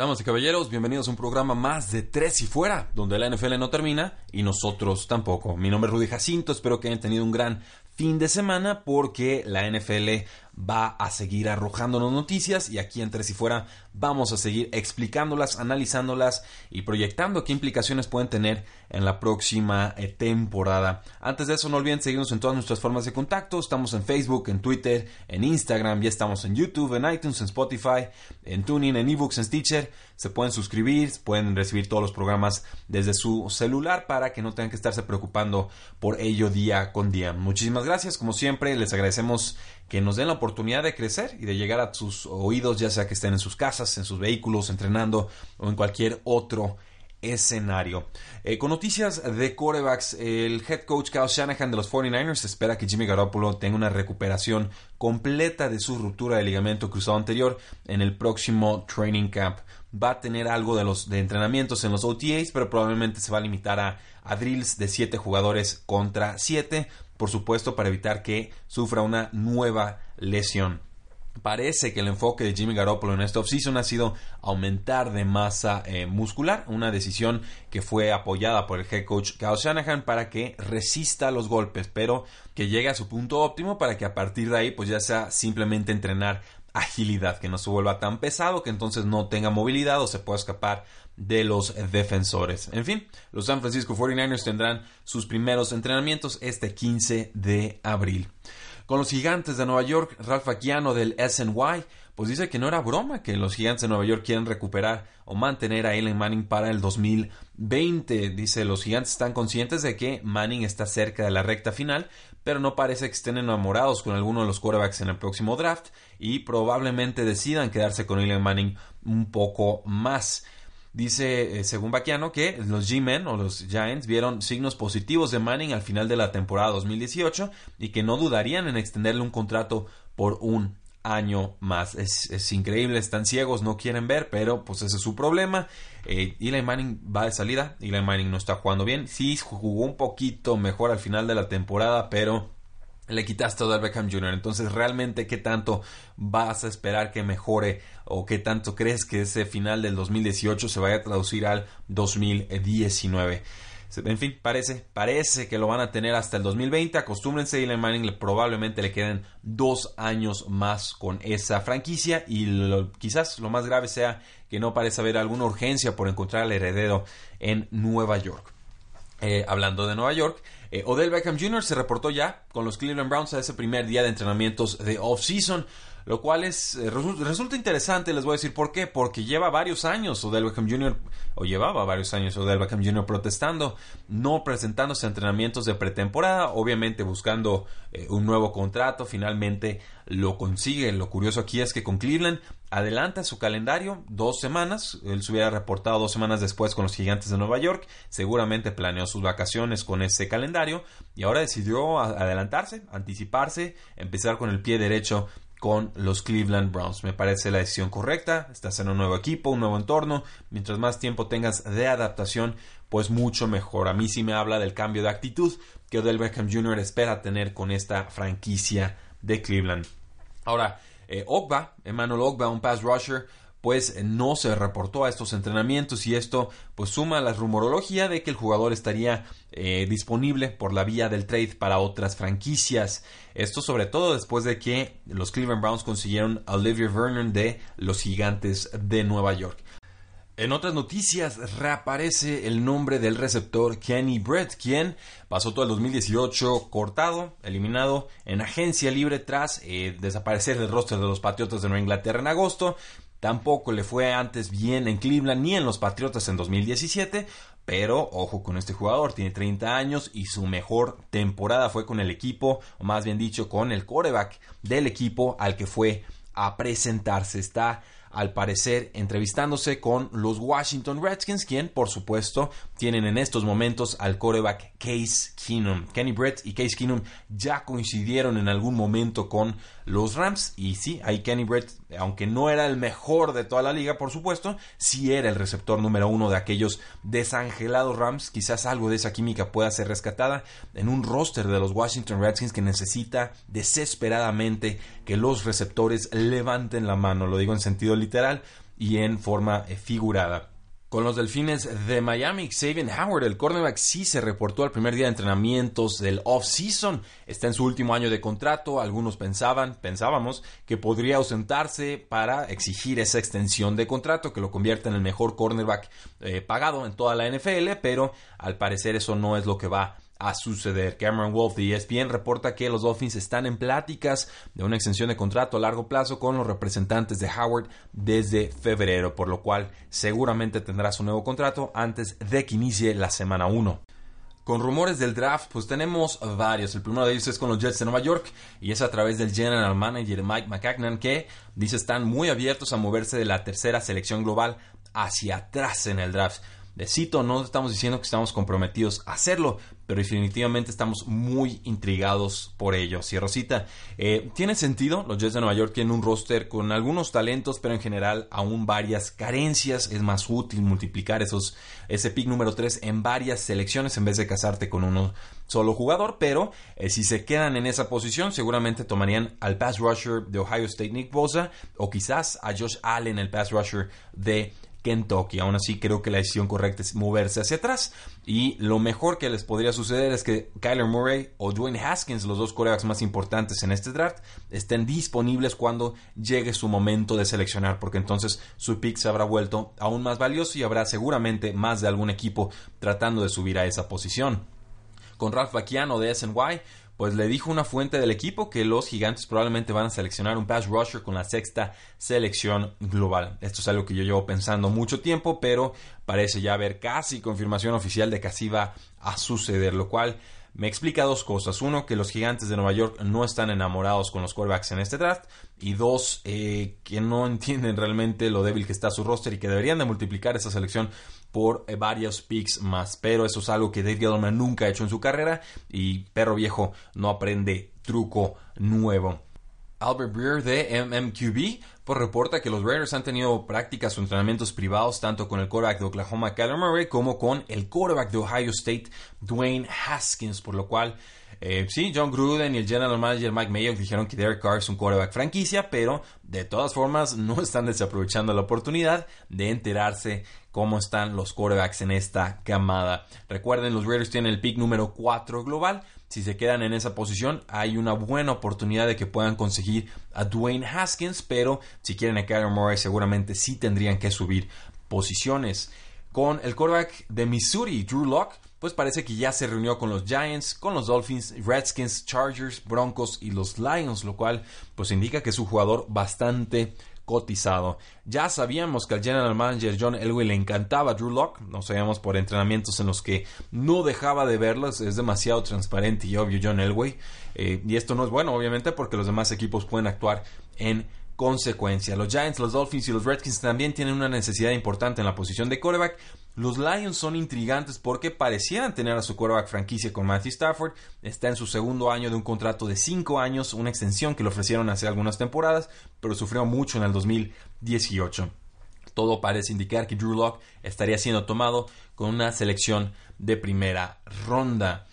Damas y caballeros, bienvenidos a un programa más de Tres y Fuera, donde la NFL no termina y nosotros tampoco. Mi nombre es Rudy Jacinto, espero que hayan tenido un gran fin de semana porque la NFL va a seguir arrojándonos noticias y aquí en Tres y Fuera vamos a seguir explicándolas, analizándolas y proyectando qué implicaciones pueden tener en la próxima eh, temporada. Antes de eso, no olviden seguirnos en todas nuestras formas de contacto. Estamos en Facebook, en Twitter, en Instagram, ya estamos en YouTube, en iTunes, en Spotify, en Tuning, en eBooks, en Stitcher. Se pueden suscribir, pueden recibir todos los programas desde su celular para que no tengan que estarse preocupando por ello día con día. Muchísimas gracias, como siempre, les agradecemos que nos den la oportunidad de crecer y de llegar a sus oídos, ya sea que estén en sus casas, en sus vehículos, entrenando o en cualquier otro escenario. Eh, con noticias de corebacks, el head coach Kyle Shanahan de los 49ers espera que Jimmy Garoppolo tenga una recuperación completa de su ruptura de ligamento cruzado anterior en el próximo training camp. Va a tener algo de los de entrenamientos en los OTAs, pero probablemente se va a limitar a, a drills de 7 jugadores contra 7 por supuesto para evitar que sufra una nueva lesión. Parece que el enfoque de Jimmy Garoppolo en esta offseason ha sido aumentar de masa eh, muscular, una decisión que fue apoyada por el head coach Kyle Shanahan para que resista los golpes, pero que llegue a su punto óptimo para que a partir de ahí pues ya sea simplemente entrenar agilidad, que no se vuelva tan pesado, que entonces no tenga movilidad o se pueda escapar de los defensores. En fin, los San Francisco 49ers tendrán sus primeros entrenamientos este 15 de abril. Con los gigantes de Nueva York, Ralph Aquiano del SNY, pues dice que no era broma que los gigantes de Nueva York quieren recuperar o mantener a Eli Manning para el 2020. Dice, los gigantes están conscientes de que Manning está cerca de la recta final, pero no parece que estén enamorados con alguno de los quarterbacks en el próximo draft y probablemente decidan quedarse con Eli Manning un poco más. Dice, eh, según Baquiano, que los G-Men o los Giants vieron signos positivos de Manning al final de la temporada 2018 y que no dudarían en extenderle un contrato por un año más. Es, increíble, están ciegos, no quieren ver, pero pues ese es su problema. Eh, Eli Manning va de salida, Eli Manning no está jugando bien, sí jugó un poquito mejor al final de la temporada, pero le quitaste a Beckham Jr. Entonces, realmente, ¿qué tanto vas a esperar que mejore o qué tanto crees que ese final del 2018 se vaya a traducir al 2019? En fin, parece, parece que lo van a tener hasta el 2020. Acostúmbrense, Eli Manning probablemente le queden dos años más con esa franquicia y quizás lo más grave sea que no parece haber alguna urgencia por encontrar al heredero en Nueva York. Eh, hablando de Nueva York, eh, Odell Beckham Jr. se reportó ya con los Cleveland Browns a ese primer día de entrenamientos de off-season, lo cual es, eh, resulta interesante, les voy a decir por qué, porque lleva varios años Odell Beckham Jr., o llevaba varios años Odell Beckham Jr. protestando, no presentándose a entrenamientos de pretemporada, obviamente buscando eh, un nuevo contrato, finalmente lo consigue. Lo curioso aquí es que con Cleveland adelanta su calendario dos semanas. Él se hubiera reportado dos semanas después con los Gigantes de Nueva York. Seguramente planeó sus vacaciones con ese calendario y ahora decidió adelantarse, anticiparse, empezar con el pie derecho con los Cleveland Browns. Me parece la decisión correcta. Estás en un nuevo equipo, un nuevo entorno. Mientras más tiempo tengas de adaptación, pues mucho mejor. A mí sí me habla del cambio de actitud que Odell Beckham Jr. espera tener con esta franquicia de Cleveland. Ahora, eh, Emmanuel Ogba, un pass rusher, pues no se reportó a estos entrenamientos y esto pues suma la rumorología de que el jugador estaría eh, disponible por la vía del trade para otras franquicias. Esto sobre todo después de que los Cleveland Browns consiguieron a Olivier Vernon de los Gigantes de Nueva York. En otras noticias reaparece el nombre del receptor Kenny Brett, quien pasó todo el 2018 cortado, eliminado en agencia libre tras eh, desaparecer del rostro de los Patriotas de Nueva Inglaterra en agosto. Tampoco le fue antes bien en Cleveland ni en los Patriotas en 2017, pero ojo con este jugador, tiene 30 años y su mejor temporada fue con el equipo, o más bien dicho, con el coreback del equipo al que fue a presentarse. Está al parecer entrevistándose con los Washington Redskins, quien por supuesto tienen en estos momentos al coreback Case Keenum. Kenny Brett y Case Keenum ya coincidieron en algún momento con los Rams y sí, ahí Kenny Brett, aunque no era el mejor de toda la liga, por supuesto, sí era el receptor número uno de aquellos desangelados Rams. Quizás algo de esa química pueda ser rescatada en un roster de los Washington Redskins que necesita desesperadamente que los receptores levanten la mano, lo digo en sentido literal y en forma eh, figurada. Con los Delfines de Miami, Xavier Howard, el cornerback, sí se reportó al primer día de entrenamientos del off-season. Está en su último año de contrato. Algunos pensaban, pensábamos, que podría ausentarse para exigir esa extensión de contrato que lo convierta en el mejor cornerback eh, pagado en toda la NFL, pero al parecer eso no es lo que va a suceder. Cameron Wolf de ESPN reporta que los Dolphins están en pláticas de una extensión de contrato a largo plazo con los representantes de Howard desde febrero, por lo cual seguramente tendrá su nuevo contrato antes de que inicie la semana 1. Con rumores del draft, pues tenemos varios. El primero de ellos es con los Jets de Nueva York y es a través del general manager Mike McCagnan que dice están muy abiertos a moverse de la tercera selección global hacia atrás en el draft. Cito, no estamos diciendo que estamos comprometidos a hacerlo, pero definitivamente estamos muy intrigados por ello. Si Rosita, eh, tiene sentido, los Jets de Nueva York tienen un roster con algunos talentos, pero en general aún varias carencias. Es más útil multiplicar esos, ese pick número 3 en varias selecciones en vez de casarte con uno solo jugador, pero eh, si se quedan en esa posición, seguramente tomarían al pass rusher de Ohio State Nick Bosa o quizás a Josh Allen, el pass rusher de Kentucky. Aún así, creo que la decisión correcta es moverse hacia atrás. Y lo mejor que les podría suceder es que Kyler Murray o Dwayne Haskins, los dos corebacks más importantes en este draft, estén disponibles cuando llegue su momento de seleccionar, porque entonces su pick se habrá vuelto aún más valioso y habrá seguramente más de algún equipo tratando de subir a esa posición. Con Ralph Bacchiano de SNY, pues le dijo una fuente del equipo que los gigantes probablemente van a seleccionar un pass rusher con la sexta selección global. Esto es algo que yo llevo pensando mucho tiempo, pero parece ya haber casi confirmación oficial de que así va a suceder, lo cual me explica dos cosas. Uno, que los gigantes de Nueva York no están enamorados con los quarterbacks en este draft. Y dos, eh, que no entienden realmente lo débil que está su roster y que deberían de multiplicar esa selección por eh, varios picks más. Pero eso es algo que Dave Gettleman nunca ha hecho en su carrera y perro viejo no aprende truco nuevo. Albert Breer de MMQB pues reporta que los Raiders han tenido prácticas o entrenamientos privados tanto con el quarterback de Oklahoma, Kyler Murray, como con el quarterback de Ohio State, Dwayne Haskins, por lo cual eh, sí, John Gruden y el general manager Mike Mayock dijeron que Derek Carr es un quarterback franquicia, pero de todas formas no están desaprovechando la oportunidad de enterarse cómo están los quarterbacks en esta camada. Recuerden, los Raiders tienen el pick número 4 global. Si se quedan en esa posición, hay una buena oportunidad de que puedan conseguir a Dwayne Haskins, pero si quieren a Kyler Murray, seguramente sí tendrían que subir posiciones. Con el quarterback de Missouri, Drew Locke, pues parece que ya se reunió con los Giants, con los Dolphins, Redskins, Chargers, Broncos y los Lions, lo cual pues indica que es un jugador bastante cotizado. Ya sabíamos que al general manager John Elway le encantaba Drew Locke, no sabíamos por entrenamientos en los que no dejaba de verlos, es demasiado transparente y obvio John Elway, eh, y esto no es bueno obviamente porque los demás equipos pueden actuar en consecuencia. Los Giants, los Dolphins y los Redskins también tienen una necesidad importante en la posición de quarterback. Los Lions son intrigantes porque parecieran tener a su quarterback franquicia con Matthew Stafford. Está en su segundo año de un contrato de 5 años, una extensión que le ofrecieron hace algunas temporadas, pero sufrió mucho en el 2018. Todo parece indicar que Drew Locke estaría siendo tomado con una selección de primera ronda.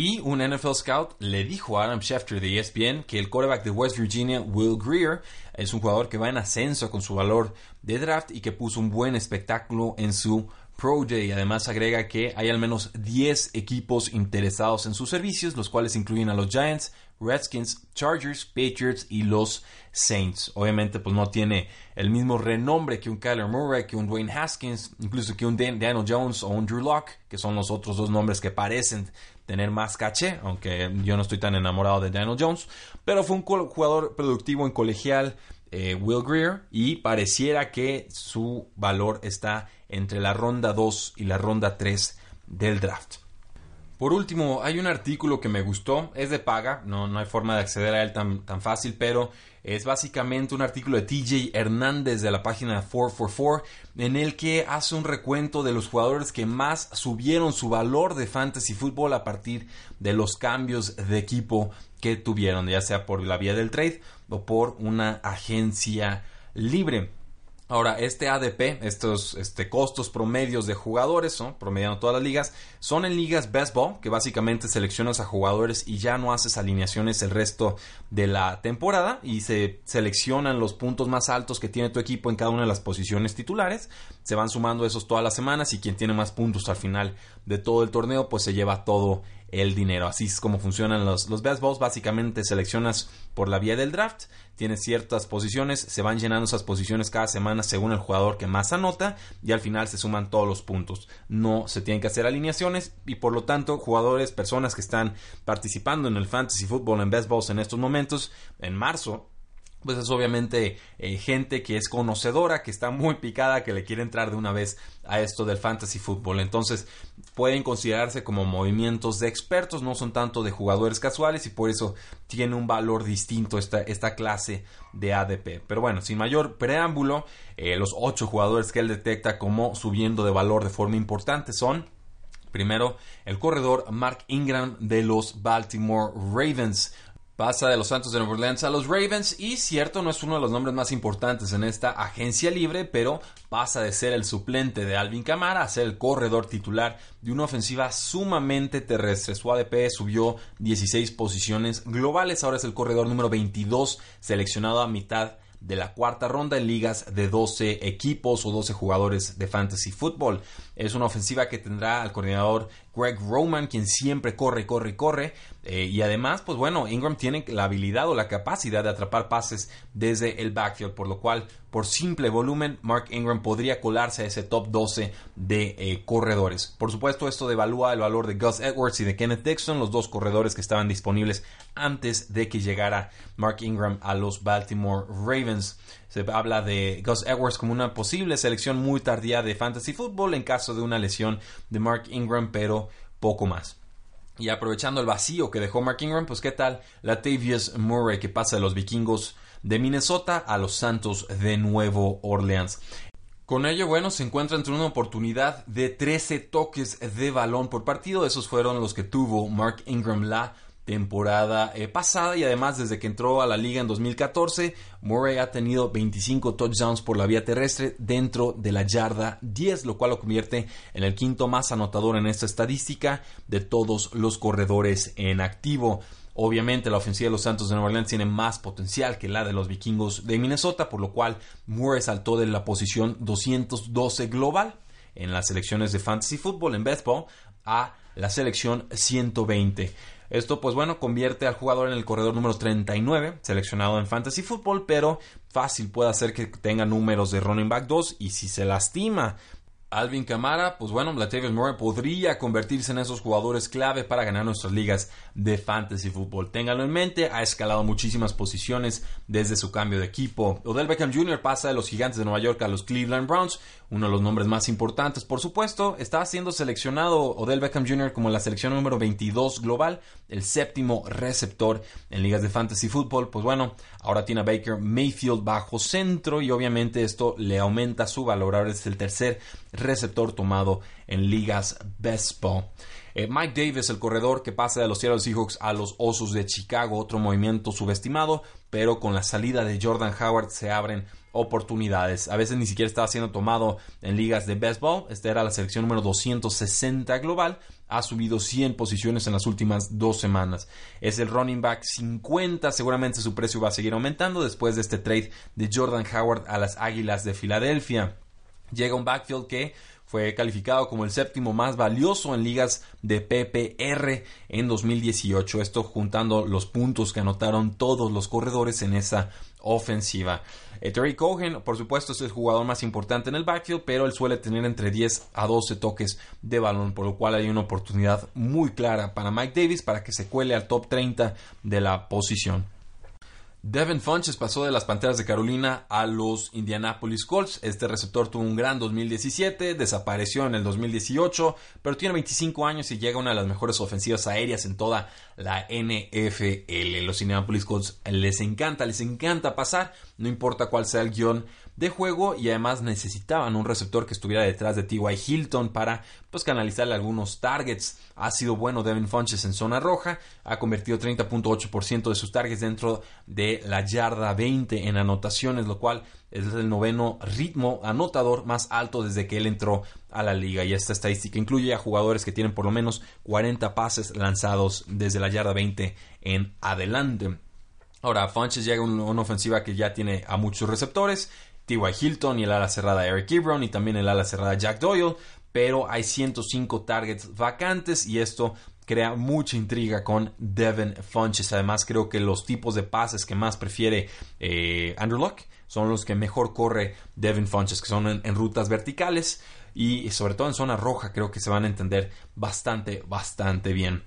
Y un NFL scout le dijo a Adam Schefter de ESPN que el quarterback de West Virginia, Will Greer, es un jugador que va en ascenso con su valor de draft y que puso un buen espectáculo en su Pro Day. Además agrega que hay al menos 10 equipos interesados en sus servicios, los cuales incluyen a los Giants, Redskins, Chargers, Patriots y los Saints. Obviamente, pues no tiene el mismo renombre que un Kyler Murray, que un Dwayne Haskins, incluso que un Daniel Jones o un Drew Locke, que son los otros dos nombres que parecen tener más caché, aunque yo no estoy tan enamorado de Daniel Jones, pero fue un jugador productivo en colegial, eh, Will Greer, y pareciera que su valor está entre la ronda 2 y la ronda 3 del draft. Por último, hay un artículo que me gustó, es de paga, no, no hay forma de acceder a él tan, tan fácil, pero es básicamente un artículo de TJ Hernández de la página 444 en el que hace un recuento de los jugadores que más subieron su valor de fantasy fútbol a partir de los cambios de equipo que tuvieron, ya sea por la vía del trade o por una agencia libre. Ahora, este ADP, estos este, costos promedios de jugadores, ¿no? promediando todas las ligas, son en ligas best ball, que básicamente seleccionas a jugadores y ya no haces alineaciones el resto de la temporada y se seleccionan los puntos más altos que tiene tu equipo en cada una de las posiciones titulares. Se van sumando esos todas las semanas y quien tiene más puntos al final de todo el torneo, pues se lleva todo el dinero. Así es como funcionan los, los best balls. Básicamente seleccionas por la vía del draft, tienes ciertas posiciones, se van llenando esas posiciones cada semana según el jugador que más anota y al final se suman todos los puntos. No se tienen que hacer alineaciones y por lo tanto jugadores, personas que están participando en el fantasy football en best balls en estos momentos, en marzo, pues es obviamente eh, gente que es conocedora, que está muy picada, que le quiere entrar de una vez a esto del fantasy fútbol. Entonces pueden considerarse como movimientos de expertos, no son tanto de jugadores casuales y por eso tiene un valor distinto esta, esta clase de ADP. Pero bueno, sin mayor preámbulo, eh, los ocho jugadores que él detecta como subiendo de valor de forma importante son Primero, el corredor Mark Ingram de los Baltimore Ravens. Pasa de los Santos de Nueva Orleans a los Ravens y cierto no es uno de los nombres más importantes en esta agencia libre, pero pasa de ser el suplente de Alvin Kamara a ser el corredor titular de una ofensiva sumamente terrestre. Su ADP subió 16 posiciones globales, ahora es el corredor número 22 seleccionado a mitad de la cuarta ronda en ligas de 12 equipos o 12 jugadores de fantasy football. Es una ofensiva que tendrá al coordinador Greg Roman, quien siempre corre, corre, corre. Eh, y además, pues bueno, Ingram tiene la habilidad o la capacidad de atrapar pases desde el backfield, por lo cual, por simple volumen, Mark Ingram podría colarse a ese top 12 de eh, corredores. Por supuesto, esto devalúa el valor de Gus Edwards y de Kenneth Dixon, los dos corredores que estaban disponibles antes de que llegara Mark Ingram a los Baltimore Ravens. Se habla de Gus Edwards como una posible selección muy tardía de fantasy football en caso de una lesión de Mark Ingram, pero poco más. Y aprovechando el vacío que dejó Mark Ingram, pues qué tal Latavius Murray que pasa de los vikingos de Minnesota a los Santos de Nuevo Orleans. Con ello, bueno, se encuentra entre una oportunidad de 13 toques de balón por partido. Esos fueron los que tuvo Mark Ingram la temporada eh, pasada y además desde que entró a la liga en 2014, Murray ha tenido 25 touchdowns por la vía terrestre dentro de la yarda 10, lo cual lo convierte en el quinto más anotador en esta estadística de todos los corredores en activo. Obviamente la ofensiva de los Santos de Nueva Orleans tiene más potencial que la de los vikingos de Minnesota, por lo cual Murray saltó de la posición 212 global en las selecciones de fantasy football en baseball a la selección 120. Esto, pues bueno, convierte al jugador en el corredor número 39, seleccionado en Fantasy Football, pero fácil puede hacer que tenga números de running back 2 y si se lastima Alvin Camara, pues bueno, Latavius Murray podría convertirse en esos jugadores clave para ganar nuestras ligas de fantasy fútbol. Ténganlo en mente, ha escalado muchísimas posiciones desde su cambio de equipo. Odell Beckham Jr. pasa de los Gigantes de Nueva York a los Cleveland Browns, uno de los nombres más importantes, por supuesto. Está siendo seleccionado Odell Beckham Jr. como la selección número 22 global, el séptimo receptor en ligas de fantasy fútbol. Pues bueno, ahora tiene a Baker Mayfield bajo centro y obviamente esto le aumenta su valor. Ahora es el tercer receptor tomado en ligas baseball. Eh, Mike Davis, el corredor que pasa de los Seattle Seahawks a los Osos de Chicago, otro movimiento subestimado, pero con la salida de Jordan Howard se abren oportunidades. A veces ni siquiera estaba siendo tomado en ligas de baseball. Esta era la selección número 260 global. Ha subido 100 posiciones en las últimas dos semanas. Es el running back 50. Seguramente su precio va a seguir aumentando después de este trade de Jordan Howard a las Águilas de Filadelfia. Llega un backfield que fue calificado como el séptimo más valioso en ligas de PPR en 2018. Esto juntando los puntos que anotaron todos los corredores en esa ofensiva. Eh, Terry Cohen, por supuesto, es el jugador más importante en el backfield, pero él suele tener entre 10 a 12 toques de balón, por lo cual hay una oportunidad muy clara para Mike Davis para que se cuele al top 30 de la posición. Devin Funches pasó de las Panteras de Carolina a los Indianapolis Colts. Este receptor tuvo un gran 2017, desapareció en el 2018, pero tiene 25 años y llega a una de las mejores ofensivas aéreas en toda la NFL. Los Indianapolis Colts les encanta, les encanta pasar, no importa cuál sea el guion de juego y además necesitaban un receptor que estuviera detrás de T.Y. Hilton para pues canalizarle algunos targets. Ha sido bueno Devin Funches en zona roja, ha convertido 30.8% de sus targets dentro de la yarda 20 en anotaciones, lo cual es el noveno ritmo anotador más alto desde que él entró a la liga y esta estadística incluye a jugadores que tienen por lo menos 40 pases lanzados desde la yarda 20 en adelante. Ahora, Funches llega a una ofensiva que ya tiene a muchos receptores, T.Y. Hilton y el ala cerrada Eric Ebron y también el ala cerrada Jack Doyle, pero hay 105 targets vacantes y esto crea mucha intriga con Devin Funches. Además, creo que los tipos de pases que más prefiere eh, Andrew Luck son los que mejor corre Devin Funches, que son en, rutas verticales y sobre todo en zona roja, creo que se van a entender bastante, bastante bien.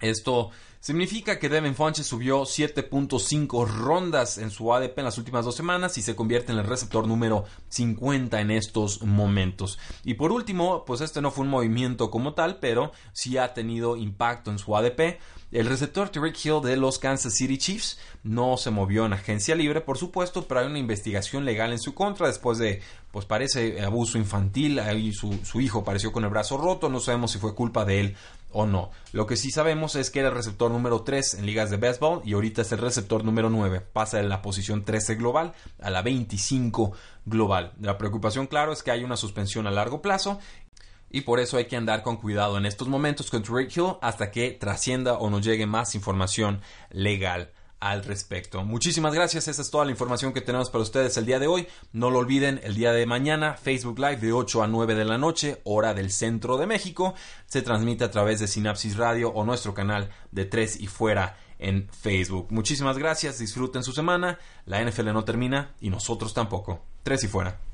Esto Significa que Devin Funches subió 7.5 rondas en su ADP en las últimas dos semanas y se convierte en el receptor número 50 en estos momentos. Y por último, pues este no fue un movimiento como tal, pero sí ha tenido impacto en su ADP. El receptor Tyreek Hill de los Kansas City Chiefs no se movió en agencia libre, por supuesto, pero hay una investigación legal en su contra después de, pues parece abuso infantil. Ahí su, su hijo apareció con el brazo roto, no sabemos si fue culpa de él o no. Lo que sí sabemos es que era el receptor número 3 en ligas de béisbol y ahorita es el receptor número 9. Pasa de la posición 13 global a la 25 global. La preocupación, claro, es que hay una suspensión a largo plazo y por eso hay que andar con cuidado en estos momentos con Drake Hill hasta que trascienda o nos llegue más información legal al respecto. Muchísimas gracias, esa es toda la información que tenemos para ustedes el día de hoy. No lo olviden, el día de mañana, Facebook Live de 8 a 9 de la noche, hora del centro de México, se transmite a través de Sinapsis Radio o nuestro canal de 3 y fuera en Facebook. Muchísimas gracias, disfruten su semana, la NFL no termina y nosotros tampoco. 3 y fuera.